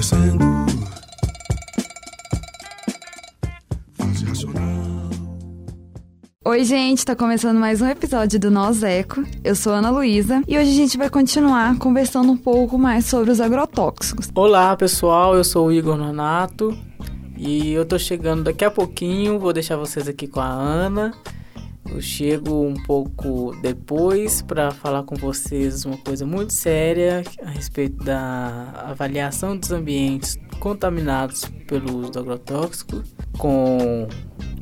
descendo. Fase racional. Oi, gente, tá começando mais um episódio do Nós Eco. Eu sou Ana Luísa e hoje a gente vai continuar conversando um pouco mais sobre os agrotóxicos. Olá pessoal, eu sou o Igor Nonato e eu tô chegando daqui a pouquinho, vou deixar vocês aqui com a Ana. Eu chego um pouco depois para falar com vocês uma coisa muito séria a respeito da avaliação dos ambientes contaminados pelo uso do agrotóxico, com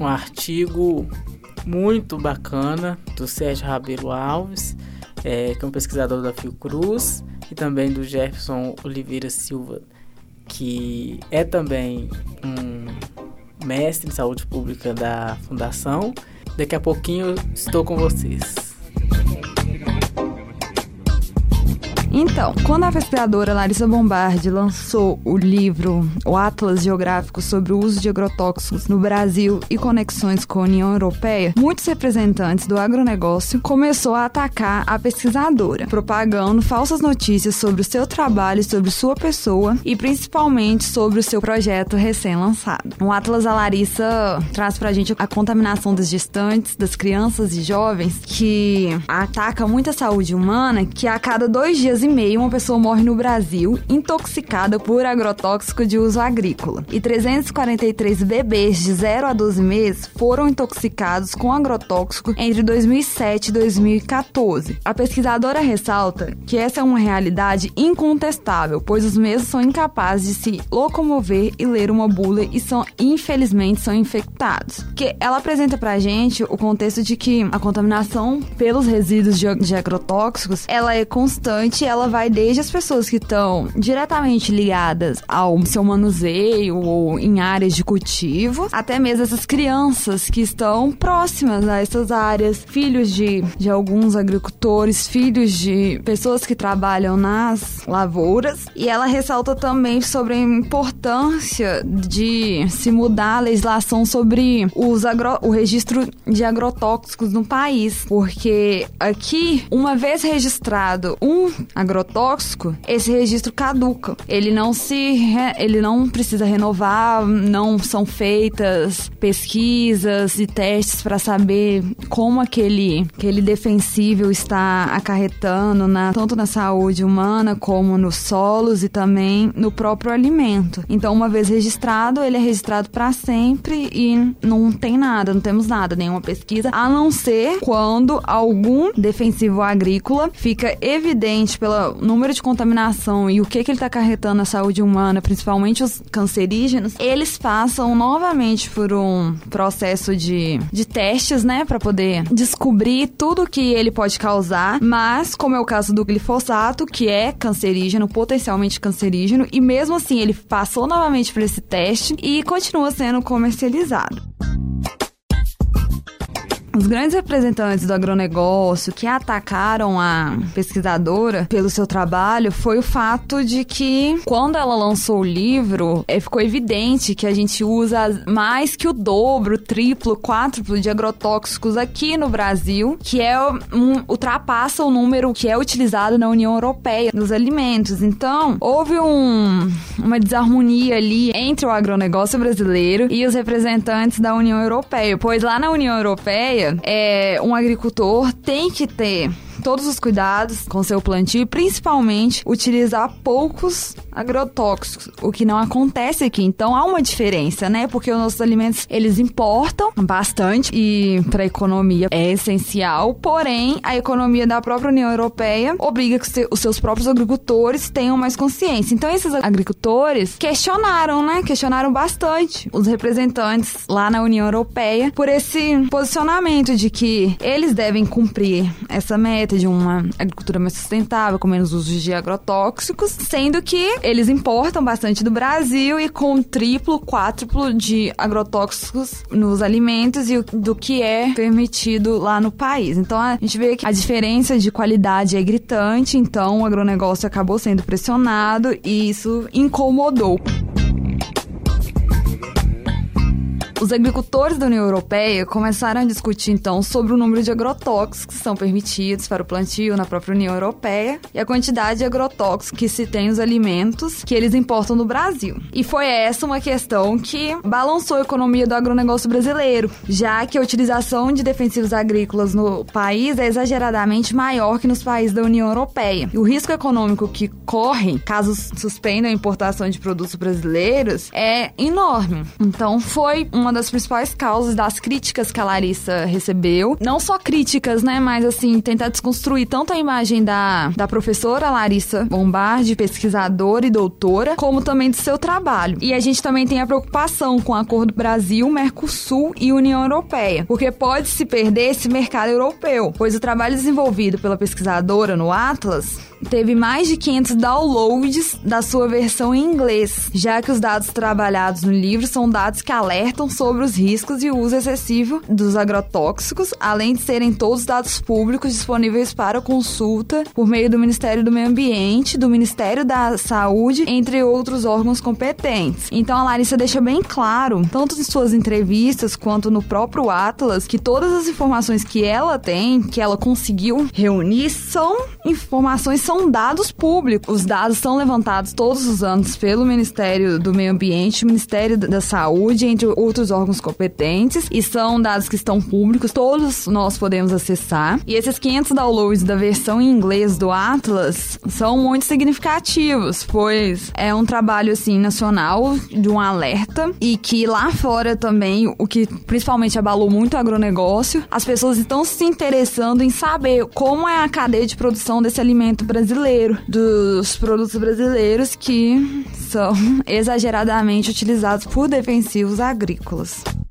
um artigo muito bacana do Sérgio Rabelo Alves, é, que é um pesquisador da Fiocruz, e também do Jefferson Oliveira Silva, que é também um mestre em saúde pública da Fundação. Daqui a pouquinho estou com vocês. Então, quando a pesquisadora Larissa Bombardi lançou o livro O Atlas Geográfico sobre o uso de agrotóxicos no Brasil e conexões com a União Europeia, muitos representantes do agronegócio começou a atacar a pesquisadora, propagando falsas notícias sobre o seu trabalho, sobre sua pessoa e principalmente sobre o seu projeto recém-lançado. O Atlas a Larissa traz pra gente a contaminação das gestantes, das crianças e jovens que ataca muito a saúde humana, que a cada dois dias e meio uma pessoa morre no Brasil intoxicada por agrotóxico de uso agrícola. E 343 bebês de 0 a 12 meses foram intoxicados com agrotóxico entre 2007 e 2014. A pesquisadora ressalta que essa é uma realidade incontestável, pois os mesmos são incapazes de se locomover e ler uma bula e são, infelizmente, são infectados. Que ela apresenta pra gente o contexto de que a contaminação pelos resíduos de, agrotóxicos, ela é constante, ela vai desde as pessoas que estão diretamente ligadas ao seu manuseio ou em áreas de cultivo, até mesmo essas crianças que estão próximas a essas áreas, filhos de, de alguns agricultores, filhos de pessoas que trabalham nas lavouras. E ela ressalta também sobre a importância de se mudar a legislação sobre os agro, o registro de agrotóxicos no país, porque aqui, uma vez registrado um agrotóxico, esse registro caduca. Ele não se re... ele não precisa renovar, não são feitas pesquisas e testes para saber como aquele aquele defensível está acarretando na tanto na saúde humana como nos solos e também no próprio alimento. Então, uma vez registrado, ele é registrado para sempre e não tem nada, não temos nada, nenhuma pesquisa, a não ser quando algum defensivo agrícola fica evidente pelo número de contaminação e o que, que ele está acarretando na saúde humana, principalmente os cancerígenos, eles passam novamente por um processo de, de testes, né, para poder descobrir tudo que ele pode causar, mas como é o caso do glifosato, que é cancerígeno, potencialmente cancerígeno, e mesmo assim ele passou novamente por esse teste e continua sendo comercializado. Os grandes representantes do agronegócio que atacaram a pesquisadora pelo seu trabalho foi o fato de que, quando ela lançou o livro, é, ficou evidente que a gente usa mais que o dobro, triplo, quádruplo de agrotóxicos aqui no Brasil, que é um, ultrapassa o número que é utilizado na União Europeia nos alimentos. Então, houve um, uma desarmonia ali entre o agronegócio brasileiro e os representantes da União Europeia, pois lá na União Europeia é, um agricultor tem que ter todos os cuidados com seu plantio e principalmente utilizar poucos agrotóxicos, o que não acontece aqui. Então há uma diferença, né? Porque os nossos alimentos eles importam bastante e para a economia é essencial, porém a economia da própria União Europeia obriga que os seus próprios agricultores tenham mais consciência. Então esses agricultores questionaram, né? Questionaram bastante os representantes lá na União Europeia por esse posicionamento de que eles devem cumprir essa meta de uma agricultura mais sustentável, com menos uso de agrotóxicos, sendo que eles importam bastante do Brasil e com triplo, quádruplo de agrotóxicos nos alimentos e do que é permitido lá no país. Então a gente vê que a diferença de qualidade é gritante, então o agronegócio acabou sendo pressionado e isso incomodou. Os agricultores da União Europeia começaram a discutir então sobre o número de agrotóxicos que são permitidos para o plantio na própria União Europeia e a quantidade de agrotóxicos que se tem nos alimentos que eles importam do Brasil. E foi essa uma questão que balançou a economia do agronegócio brasileiro, já que a utilização de defensivos agrícolas no país é exageradamente maior que nos países da União Europeia. E o risco econômico que corre caso suspendam a importação de produtos brasileiros é enorme. Então foi uma das principais causas das críticas que a Larissa recebeu. Não só críticas, né, mas assim, tentar desconstruir tanto a imagem da, da professora Larissa Bombardi, pesquisadora e doutora, como também do seu trabalho. E a gente também tem a preocupação com o acordo Brasil, Mercosul e União Europeia, porque pode se perder esse mercado europeu, pois o trabalho desenvolvido pela pesquisadora no Atlas teve mais de 500 downloads da sua versão em inglês, já que os dados trabalhados no livro são dados que alertam sobre os riscos e o uso excessivo dos agrotóxicos, além de serem todos dados públicos disponíveis para consulta por meio do Ministério do Meio Ambiente, do Ministério da Saúde, entre outros órgãos competentes. Então a Larissa deixa bem claro, tanto em suas entrevistas quanto no próprio Atlas, que todas as informações que ela tem, que ela conseguiu reunir, são informações são dados públicos. Os dados são levantados todos os anos pelo Ministério do Meio Ambiente, Ministério da Saúde, entre outros órgãos competentes, e são dados que estão públicos, todos nós podemos acessar. E esses 500 downloads da versão em inglês do Atlas são muito significativos, pois é um trabalho assim nacional de um alerta e que lá fora também, o que principalmente abalou muito o agronegócio, as pessoas estão se interessando em saber como é a cadeia de produção desse alimento brasileiro, dos produtos brasileiros que são exageradamente utilizados por defensivos agrícolas. Angeles.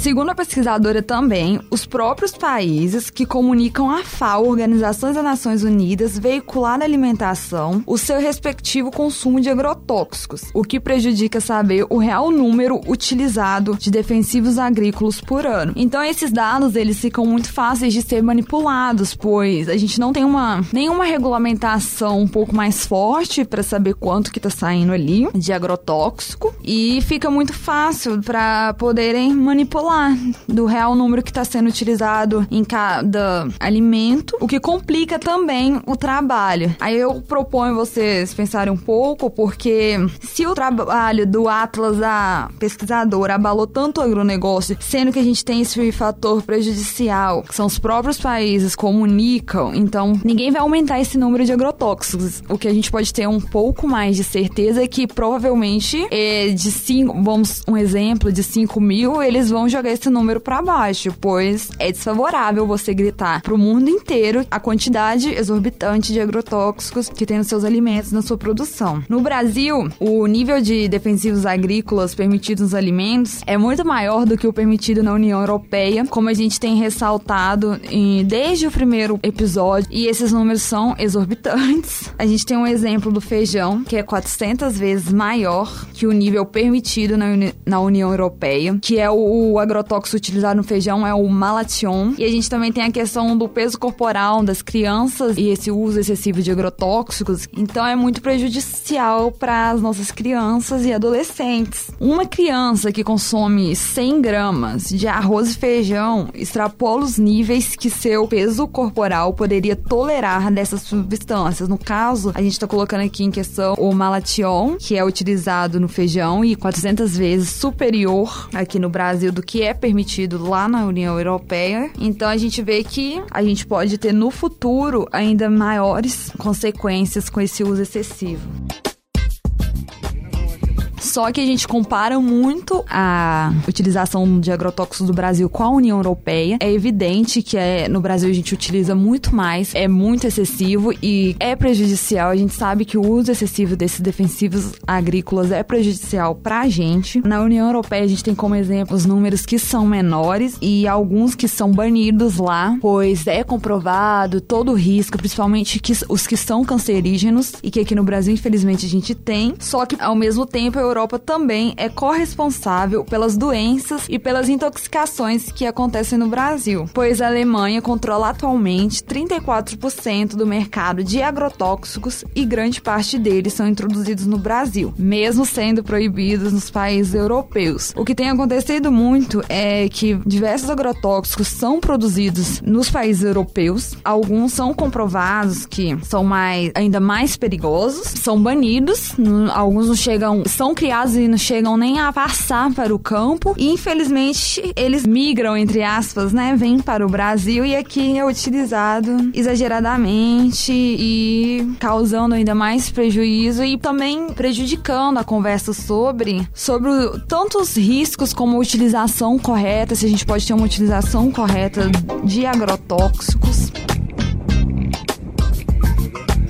Segundo a pesquisadora também, os próprios países que comunicam à FAO, Organizações das Nações Unidas, veicular na alimentação o seu respectivo consumo de agrotóxicos, o que prejudica saber o real número utilizado de defensivos agrícolas por ano. Então esses dados eles ficam muito fáceis de ser manipulados, pois a gente não tem uma nenhuma regulamentação um pouco mais forte para saber quanto que está saindo ali de agrotóxico e fica muito fácil para poderem manipular falar do real número que está sendo utilizado em cada alimento, o que complica também o trabalho. Aí eu proponho vocês pensarem um pouco, porque se o trabalho do Atlas da pesquisadora abalou tanto o agronegócio, sendo que a gente tem esse fator prejudicial, que são os próprios países comunicam, então ninguém vai aumentar esse número de agrotóxicos. O que a gente pode ter um pouco mais de certeza é que provavelmente é de 5, vamos um exemplo, de 5 mil, eles vão jogar jogar esse número para baixo, pois é desfavorável você gritar pro mundo inteiro a quantidade exorbitante de agrotóxicos que tem nos seus alimentos, na sua produção. No Brasil, o nível de defensivos agrícolas permitidos nos alimentos é muito maior do que o permitido na União Europeia, como a gente tem ressaltado em, desde o primeiro episódio, e esses números são exorbitantes. A gente tem um exemplo do feijão, que é 400 vezes maior que o nível permitido na, Uni na União Europeia, que é o, o agrotóxico utilizado no feijão é o malation. E a gente também tem a questão do peso corporal das crianças e esse uso excessivo de agrotóxicos. Então é muito prejudicial para as nossas crianças e adolescentes. Uma criança que consome 100 gramas de arroz e feijão extrapola os níveis que seu peso corporal poderia tolerar dessas substâncias. No caso, a gente está colocando aqui em questão o malation, que é utilizado no feijão e 400 vezes superior aqui no Brasil do que que é permitido lá na União Europeia. Então a gente vê que a gente pode ter no futuro ainda maiores consequências com esse uso excessivo. Só que a gente compara muito a utilização de agrotóxicos do Brasil com a União Europeia. É evidente que é, no Brasil a gente utiliza muito mais, é muito excessivo e é prejudicial. A gente sabe que o uso excessivo desses defensivos agrícolas é prejudicial pra gente. Na União Europeia a gente tem como exemplo os números que são menores e alguns que são banidos lá, pois é comprovado todo o risco, principalmente que, os que são cancerígenos e que aqui no Brasil infelizmente a gente tem. Só que ao mesmo tempo a Europa Europa também é corresponsável pelas doenças e pelas intoxicações que acontecem no Brasil, pois a Alemanha controla atualmente 34% do mercado de agrotóxicos e grande parte deles são introduzidos no Brasil, mesmo sendo proibidos nos países europeus. O que tem acontecido muito é que diversos agrotóxicos são produzidos nos países europeus, alguns são comprovados que são mais ainda mais perigosos, são banidos, alguns não chegam, são criados e não chegam nem a passar para o campo, e infelizmente eles migram entre aspas, né, vêm para o Brasil e aqui é utilizado exageradamente e causando ainda mais prejuízo e também prejudicando a conversa sobre sobre tantos riscos como a utilização correta, se a gente pode ter uma utilização correta de agrotóxicos.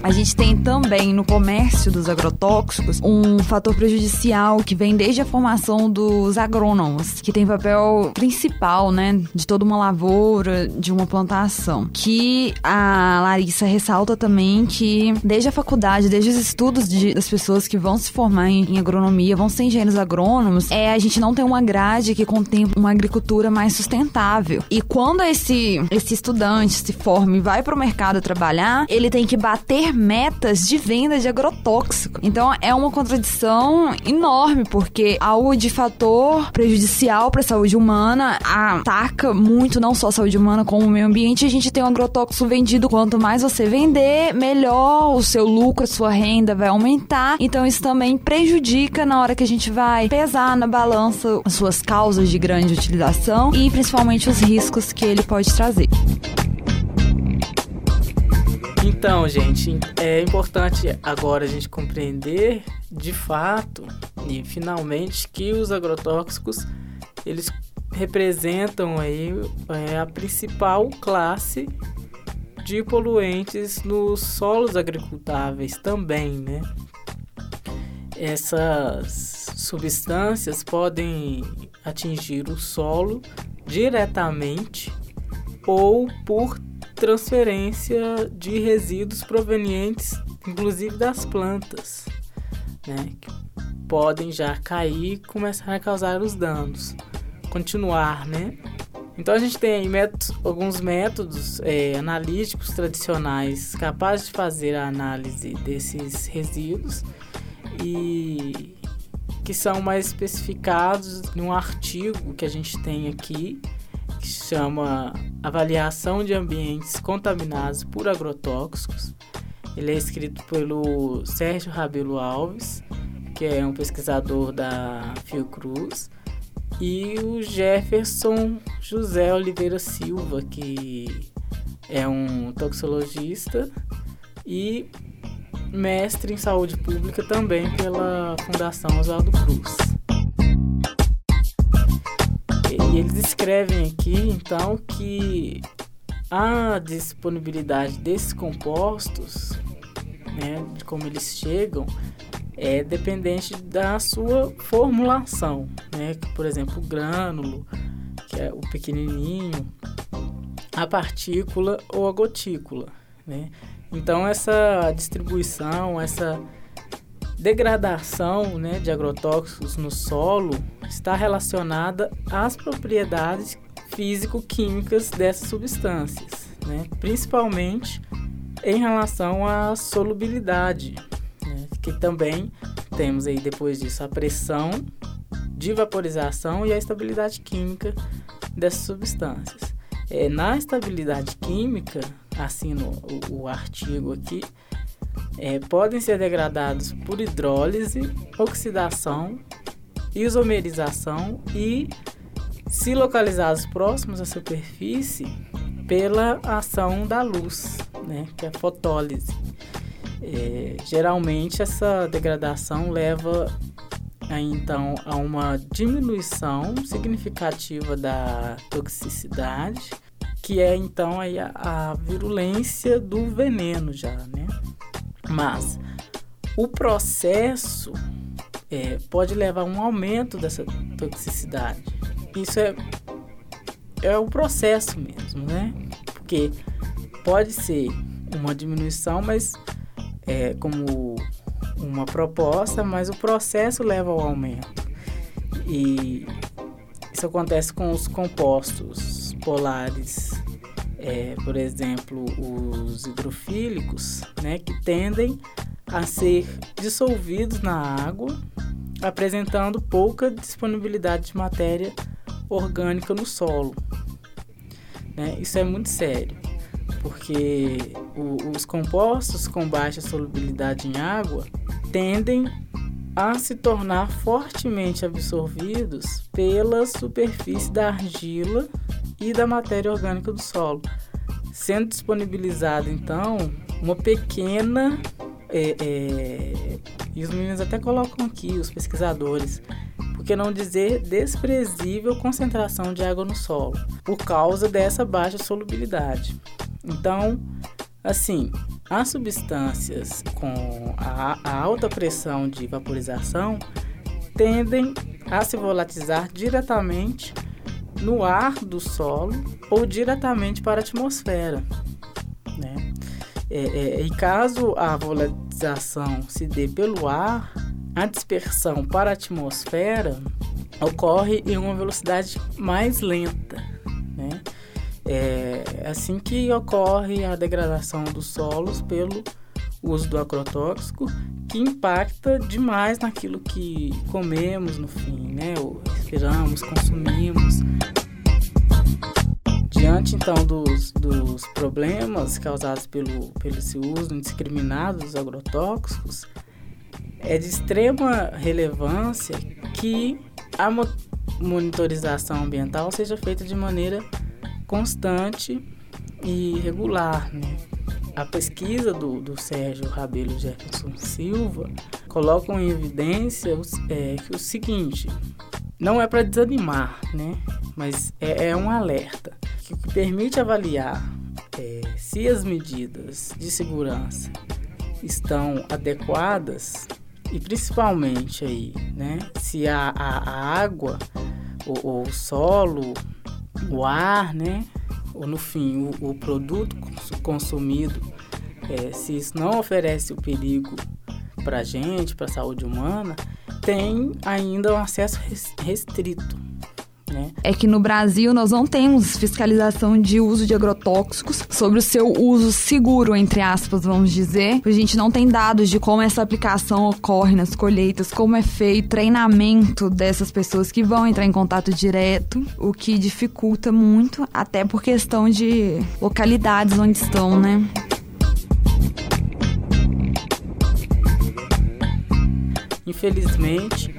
A gente tem também no comércio dos agrotóxicos um fator prejudicial que vem desde a formação dos agrônomos, que tem papel principal, né, de toda uma lavoura, de uma plantação. Que a Larissa ressalta também que desde a faculdade, desde os estudos de, das pessoas que vão se formar em, em agronomia, vão ser engenheiros agrônomos, é a gente não tem uma grade que contempla uma agricultura mais sustentável. E quando esse esse estudante se forma e vai para o mercado trabalhar, ele tem que bater metas de venda de agrotóxico. Então é uma contradição enorme, porque algo de fator prejudicial para a saúde humana ataca muito não só a saúde humana como o meio ambiente. A gente tem um agrotóxico vendido, quanto mais você vender, melhor o seu lucro, a sua renda vai aumentar. Então isso também prejudica na hora que a gente vai pesar na balança as suas causas de grande utilização e principalmente os riscos que ele pode trazer. Então, gente, é importante agora a gente compreender de fato e finalmente que os agrotóxicos eles representam aí é, a principal classe de poluentes nos solos agricultáveis também, né? Essas substâncias podem atingir o solo diretamente ou por transferência de resíduos provenientes, inclusive das plantas, né, que podem já cair e começar a causar os danos. Continuar, né? Então a gente tem métodos, alguns métodos é, analíticos tradicionais capazes de fazer a análise desses resíduos e que são mais especificados num artigo que a gente tem aqui que chama Avaliação de Ambientes Contaminados por Agrotóxicos. Ele é escrito pelo Sérgio Rabelo Alves, que é um pesquisador da Fiocruz, e o Jefferson José Oliveira Silva, que é um toxicologista e mestre em saúde pública também pela Fundação Oswaldo Cruz. E eles escrevem aqui, então, que a disponibilidade desses compostos, né, de como eles chegam, é dependente da sua formulação, né? Por exemplo, o grânulo, que é o pequenininho, a partícula ou a gotícula, né? Então essa distribuição, essa degradação né, de agrotóxicos no solo está relacionada às propriedades físico-químicas dessas substâncias, né, principalmente em relação à solubilidade, né, que também temos aí depois disso a pressão de vaporização e a estabilidade química dessas substâncias. É, na estabilidade química, assim no o, o artigo aqui, é, podem ser degradados por hidrólise, oxidação, isomerização e, se localizados próximos à superfície, pela ação da luz, né, que é a fotólise. É, geralmente essa degradação leva aí, então a uma diminuição significativa da toxicidade, que é então aí a, a virulência do veneno já, né? Mas o processo é, pode levar a um aumento dessa toxicidade. Isso é, é o processo mesmo, né? Porque pode ser uma diminuição, mas é, como uma proposta, mas o processo leva ao aumento. E isso acontece com os compostos polares, é, por exemplo, os hidrofílicos, né, que tendem a ser dissolvidos na água, apresentando pouca disponibilidade de matéria orgânica no solo. Né? Isso é muito sério, porque o, os compostos com baixa solubilidade em água tendem a se tornar fortemente absorvidos pela superfície da argila e da matéria orgânica do solo, sendo disponibilizada então uma pequena é, é, e os meninos até colocam aqui, os pesquisadores, por que não dizer desprezível concentração de água no solo, por causa dessa baixa solubilidade. Então, assim, as substâncias com a, a alta pressão de vaporização tendem a se volatilizar diretamente no ar do solo ou diretamente para a atmosfera. Né? É, é, e caso a volatilização se dê pelo ar, a dispersão para a atmosfera ocorre em uma velocidade mais lenta. Né? É assim que ocorre a degradação dos solos pelo uso do agrotóxico, que impacta demais naquilo que comemos no fim, né? Respiramos, consumimos. Diante então dos, dos problemas causados pelo, pelo esse uso indiscriminado dos agrotóxicos, é de extrema relevância que a monitorização ambiental seja feita de maneira constante e regular. Né? A pesquisa do, do Sérgio Rabelo Jefferson Silva coloca em evidência é, o seguinte, não é para desanimar, né? mas é, é, um alerta que permite avaliar é, se as medidas de segurança estão adequadas e principalmente aí, né, se a, a, a água, o, o, solo, o ar, né, ou no fim o, o produto consumido, é, se isso não oferece o perigo para a gente, para a saúde humana, tem ainda um acesso restrito né? É que no Brasil nós não temos fiscalização de uso de agrotóxicos sobre o seu uso seguro, entre aspas, vamos dizer. A gente não tem dados de como essa aplicação ocorre nas colheitas, como é feito treinamento dessas pessoas que vão entrar em contato direto, o que dificulta muito, até por questão de localidades onde estão, né? Infelizmente,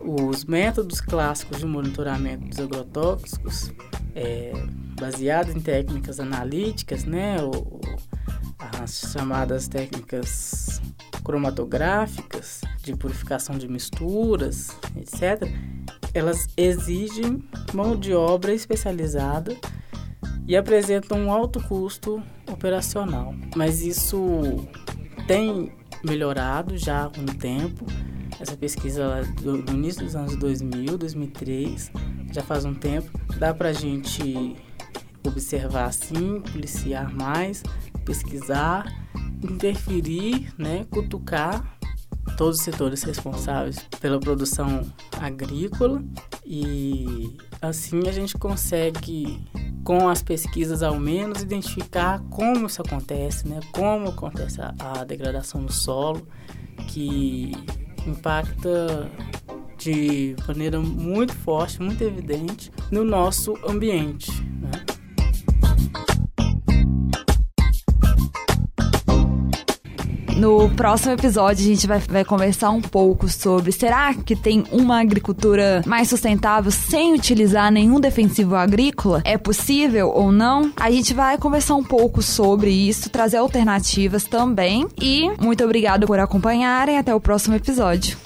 os métodos clássicos de monitoramento dos agrotóxicos, é, baseados em técnicas analíticas, né, ou, as chamadas técnicas cromatográficas de purificação de misturas, etc., elas exigem mão de obra especializada e apresentam um alto custo operacional. Mas isso tem melhorado já com o tempo essa pesquisa do, do, início dos anos 2000, 2003, já faz um tempo. Dá para a gente observar assim, policiar mais, pesquisar, interferir, né, cutucar todos os setores responsáveis pela produção agrícola e assim a gente consegue com as pesquisas ao menos identificar como isso acontece, né? Como acontece a, a degradação do solo, que impacta de maneira muito forte, muito evidente no nosso ambiente. No próximo episódio, a gente vai, vai conversar um pouco sobre será que tem uma agricultura mais sustentável sem utilizar nenhum defensivo agrícola? É possível ou não? A gente vai conversar um pouco sobre isso, trazer alternativas também. E muito obrigado por acompanharem. Até o próximo episódio.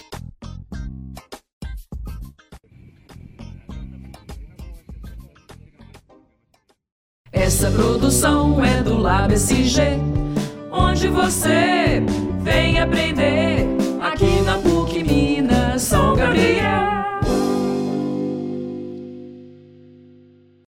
Essa produção é do Lab SG onde você vem aprender. Aqui na PUC Minas, São Gabriel.